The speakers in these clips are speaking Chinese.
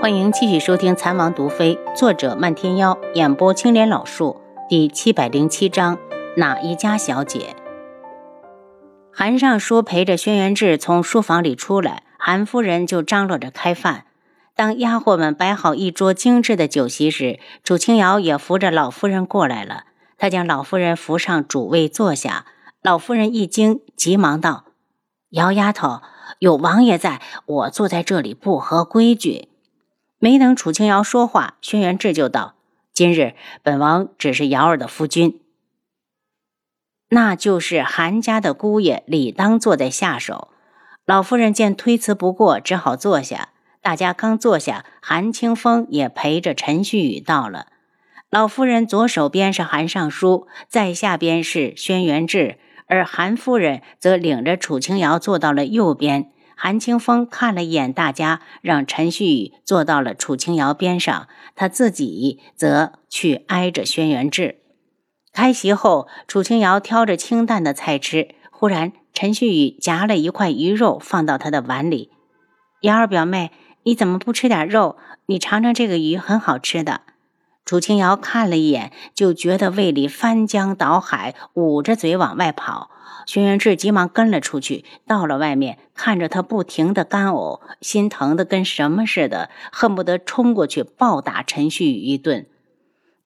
欢迎继续收听《残王毒妃》，作者漫天妖，演播青莲老树，第七百零七章：哪一家小姐？韩尚书陪着轩辕志从书房里出来，韩夫人就张罗着开饭。当丫鬟们摆好一桌精致的酒席时，楚青瑶也扶着老夫人过来了。她将老夫人扶上主位坐下。老夫人一惊，急忙道：“姚丫头，有王爷在，我坐在这里不合规矩。”没等楚清瑶说话，轩辕志就道：“今日本王只是瑶儿的夫君，那就是韩家的姑爷，理当坐在下手。”老夫人见推辞不过，只好坐下。大家刚坐下，韩清风也陪着陈旭宇到了。老夫人左手边是韩尚书，在下边是轩辕志，而韩夫人则领着楚清瑶坐到了右边。韩清风看了一眼大家，让陈旭宇坐到了楚清瑶边上，他自己则去挨着轩辕志。开席后，楚清瑶挑着清淡的菜吃，忽然陈旭宇夹了一块鱼肉放到他的碗里。瑶儿表妹，你怎么不吃点肉？你尝尝这个鱼，很好吃的。楚清瑶看了一眼，就觉得胃里翻江倒海，捂着嘴往外跑。轩辕志急忙跟了出去，到了外面，看着他不停的干呕，心疼的跟什么似的，恨不得冲过去暴打陈旭宇一顿。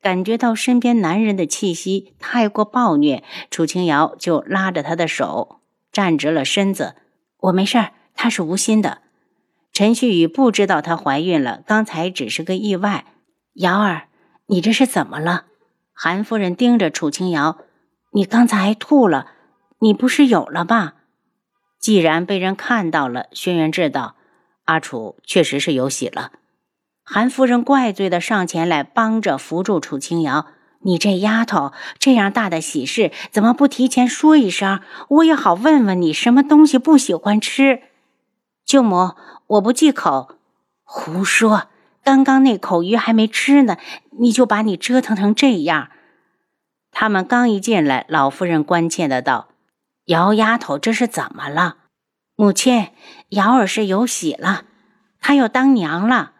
感觉到身边男人的气息太过暴虐，楚清瑶就拉着他的手，站直了身子：“我没事儿，他是无心的。”陈旭宇不知道她怀孕了，刚才只是个意外。瑶儿，你这是怎么了？韩夫人盯着楚清瑶：“你刚才吐了。”你不是有了吧？既然被人看到了，轩辕志道：“阿楚确实是有喜了。”韩夫人怪罪的上前来帮着扶住楚清瑶：“你这丫头，这样大的喜事怎么不提前说一声？我也好问问你什么东西不喜欢吃。”舅母，我不忌口。胡说！刚刚那口鱼还没吃呢，你就把你折腾成这样。他们刚一进来，老夫人关切的道。姚丫头，这是怎么了？母亲，姚儿是有喜了，她要当娘了。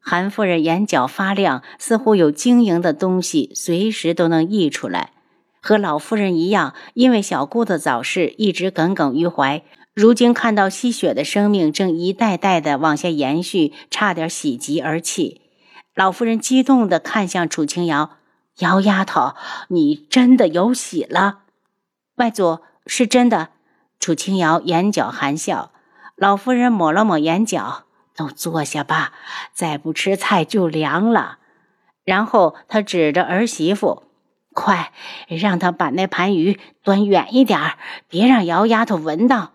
韩夫人眼角发亮，似乎有晶莹的东西随时都能溢出来。和老夫人一样，因为小姑的早逝一直耿耿于怀。如今看到吸血的生命正一代代的往下延续，差点喜极而泣。老夫人激动地看向楚清瑶：“姚丫头，你真的有喜了，外祖。”是真的，楚清瑶眼角含笑。老夫人抹了抹眼角，都坐下吧，再不吃菜就凉了。然后她指着儿媳妇：“快让她把那盘鱼端远一点儿，别让姚丫头闻到。”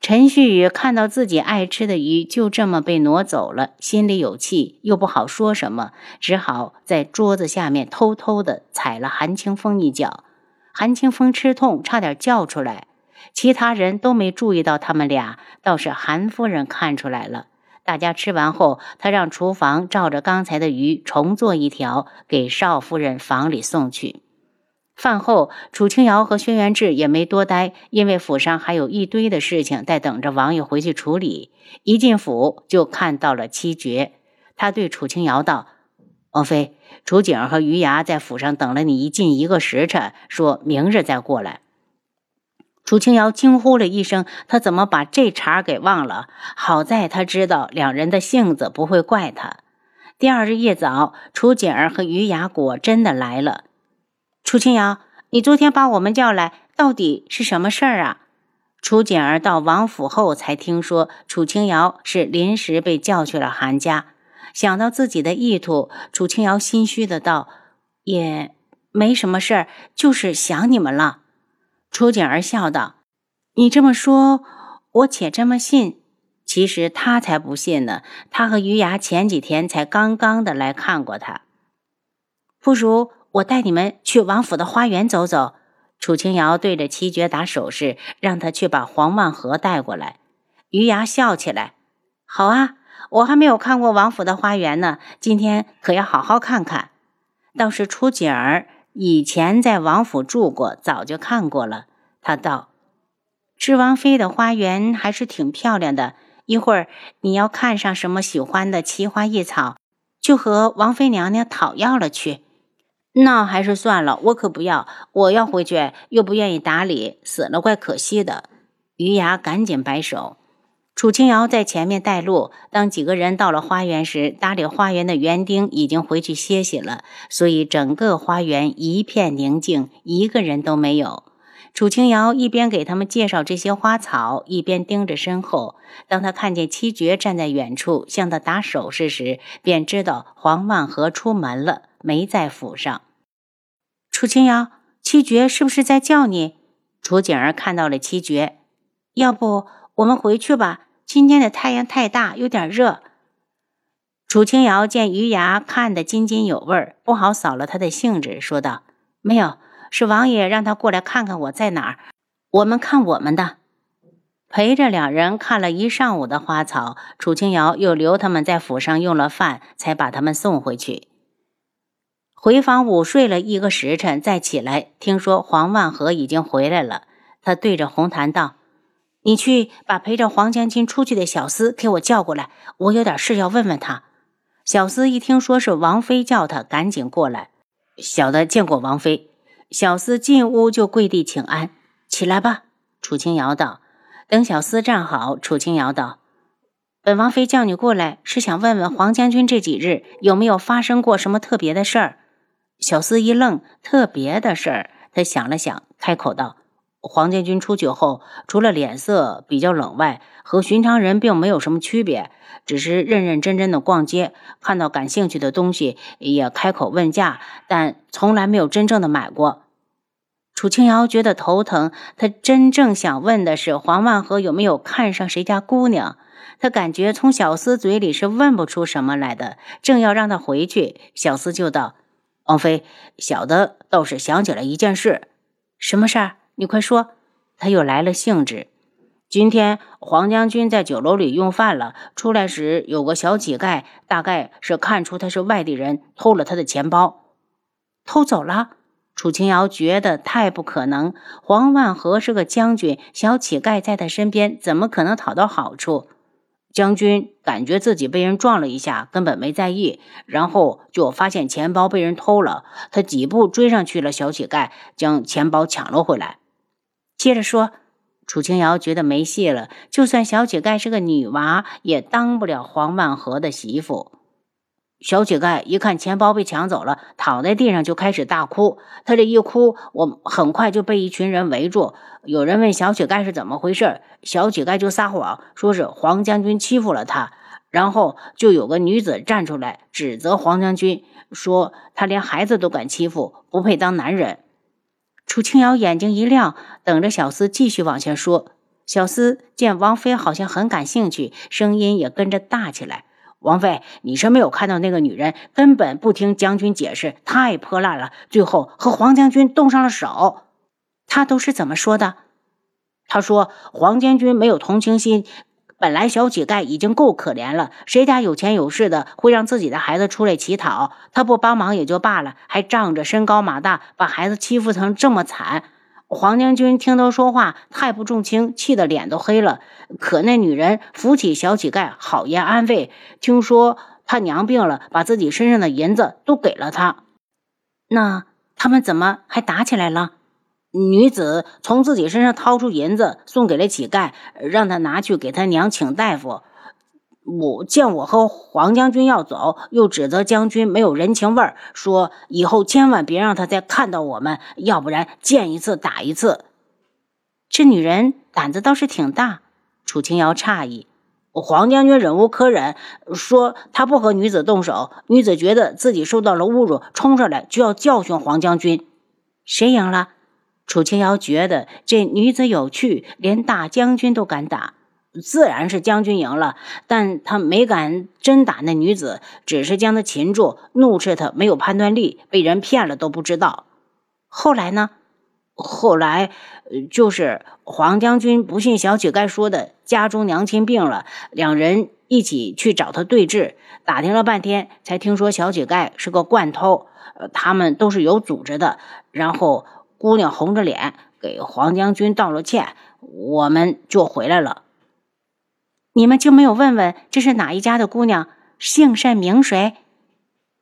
陈旭宇看到自己爱吃的鱼就这么被挪走了，心里有气，又不好说什么，只好在桌子下面偷偷的踩了韩清风一脚。韩清风吃痛，差点叫出来。其他人都没注意到他们俩，倒是韩夫人看出来了。大家吃完后，她让厨房照着刚才的鱼重做一条，给少夫人房里送去。饭后，楚清瑶和轩辕志也没多待，因为府上还有一堆的事情在等着王爷回去处理。一进府就看到了七绝，他对楚清瑶道：“王妃。”楚景和余牙在府上等了你一近一个时辰，说明日再过来。楚清瑶惊呼了一声：“他怎么把这茬给忘了？好在他知道两人的性子不会怪他。”第二日一早，楚景儿和余牙果真的来了。楚清瑶，你昨天把我们叫来，到底是什么事儿啊？楚景儿到王府后才听说，楚清瑶是临时被叫去了韩家。想到自己的意图，楚清瑶心虚的道：“也没什么事儿，就是想你们了。”楚景儿笑道：“你这么说，我且这么信。其实他才不信呢。他和余牙前几天才刚刚的来看过他。不如我带你们去王府的花园走走。”楚清瑶对着七绝打手势，让他去把黄万和带过来。余牙笑起来：“好啊。”我还没有看过王府的花园呢，今天可要好好看看。倒是楚景儿以前在王府住过，早就看过了。他道：“知王妃的花园还是挺漂亮的，一会儿你要看上什么喜欢的奇花异草，就和王妃娘娘讨要了去。那还是算了，我可不要。我要回去，又不愿意打理，死了怪可惜的。余牙赶紧摆手。楚清瑶在前面带路。当几个人到了花园时，打理花园的园丁已经回去歇息了，所以整个花园一片宁静，一个人都没有。楚清瑶一边给他们介绍这些花草，一边盯着身后。当他看见七绝站在远处向他打手势时，便知道黄万和出门了，没在府上。楚清瑶，七绝是不是在叫你？楚景儿看到了七绝，要不我们回去吧。今天的太阳太大，有点热。楚清瑶见余牙看得津津有味，不好扫了他的兴致，说道：“没有，是王爷让他过来看看我在哪儿。我们看我们的。”陪着两人看了一上午的花草，楚清瑶又留他们在府上用了饭，才把他们送回去。回房午睡了一个时辰，再起来，听说黄万和已经回来了，他对着红檀道。你去把陪着黄将军出去的小厮给我叫过来，我有点事要问问他。小厮一听说是王妃叫他，赶紧过来。小的见过王妃。小厮进屋就跪地请安。起来吧，楚清瑶道。等小厮站好，楚清瑶道：“本王妃叫你过来，是想问问黄将军这几日有没有发生过什么特别的事儿。”小厮一愣，特别的事儿。他想了想，开口道。黄建军出去后，除了脸色比较冷外，和寻常人并没有什么区别，只是认认真真的逛街，看到感兴趣的东西也开口问价，但从来没有真正的买过。楚清瑶觉得头疼，他真正想问的是黄万和有没有看上谁家姑娘。他感觉从小厮嘴里是问不出什么来的，正要让他回去，小厮就道：“王妃，小的倒是想起来一件事，什么事儿？”你快说，他又来了兴致。今天黄将军在酒楼里用饭了，出来时有个小乞丐，大概是看出他是外地人，偷了他的钱包，偷走了。楚清瑶觉得太不可能，黄万和是个将军，小乞丐在他身边，怎么可能讨到好处？将军感觉自己被人撞了一下，根本没在意，然后就发现钱包被人偷了，他几步追上去了，小乞丐将钱包抢了回来。接着说，楚清瑶觉得没戏了。就算小乞丐是个女娃，也当不了黄万和的媳妇。小乞丐一看钱包被抢走了，躺在地上就开始大哭。他这一哭，我很快就被一群人围住。有人问小乞丐是怎么回事，小乞丐就撒谎，说是黄将军欺负了他。然后就有个女子站出来指责黄将军，说他连孩子都敢欺负，不配当男人。楚清瑶眼睛一亮，等着小厮继续往下说。小厮见王妃好像很感兴趣，声音也跟着大起来：“王妃，你是没有看到那个女人根本不听将军解释，太泼辣了，最后和黄将军动上了手。他都是怎么说的？他说黄将军没有同情心。”本来小乞丐已经够可怜了，谁家有钱有势的会让自己的孩子出来乞讨？他不帮忙也就罢了，还仗着身高马大把孩子欺负成这么惨。黄将军听他说话太不重情，气得脸都黑了。可那女人扶起小乞丐，好言安慰。听说他娘病了，把自己身上的银子都给了他。那他们怎么还打起来了？女子从自己身上掏出银子，送给了乞丐，让他拿去给他娘请大夫。我见我和黄将军要走，又指责将军没有人情味儿，说以后千万别让他再看到我们，要不然见一次打一次。这女人胆子倒是挺大。楚清瑶诧异，黄将军忍无可忍，说他不和女子动手。女子觉得自己受到了侮辱，冲上来就要教训黄将军。谁赢了？楚清瑶觉得这女子有趣，连大将军都敢打，自然是将军赢了。但他没敢真打那女子，只是将她擒住，怒斥她没有判断力，被人骗了都不知道。后来呢？后来就是黄将军不信小乞丐说的，家中娘亲病了，两人一起去找他对峙，打听了半天，才听说小乞丐是个惯偷，他们都是有组织的，然后。姑娘红着脸给黄将军道了歉，我们就回来了。你们就没有问问这是哪一家的姑娘，姓甚名谁？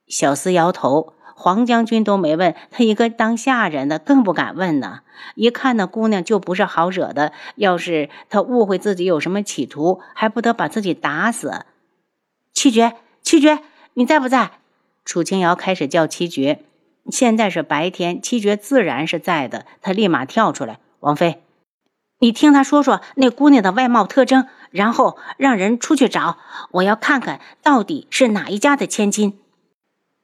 小厮摇头。黄将军都没问他一个当下人的，更不敢问呢。一看那姑娘就不是好惹的，要是他误会自己有什么企图，还不得把自己打死？七绝，七绝，你在不在？楚清瑶开始叫七绝。现在是白天，七绝自然是在的。他立马跳出来：“王妃，你听他说说那姑娘的外貌特征，然后让人出去找，我要看看到底是哪一家的千金。”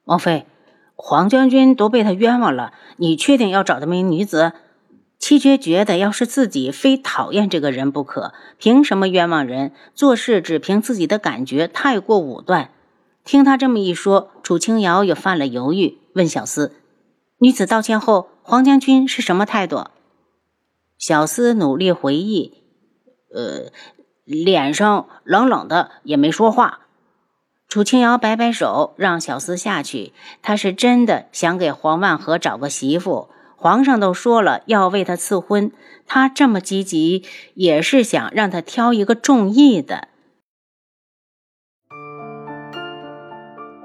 王妃。黄将军都被他冤枉了，你确定要找这名女子？七绝觉得，要是自己非讨厌这个人不可，凭什么冤枉人？做事只凭自己的感觉，太过武断。听他这么一说，楚清瑶也犯了犹豫，问小厮：“女子道歉后，黄将军是什么态度？”小厮努力回忆：“呃，脸上冷冷的，也没说话。”楚清瑶摆摆手，让小厮下去。他是真的想给黄万和找个媳妇，皇上都说了要为他赐婚，他这么积极，也是想让他挑一个中意的。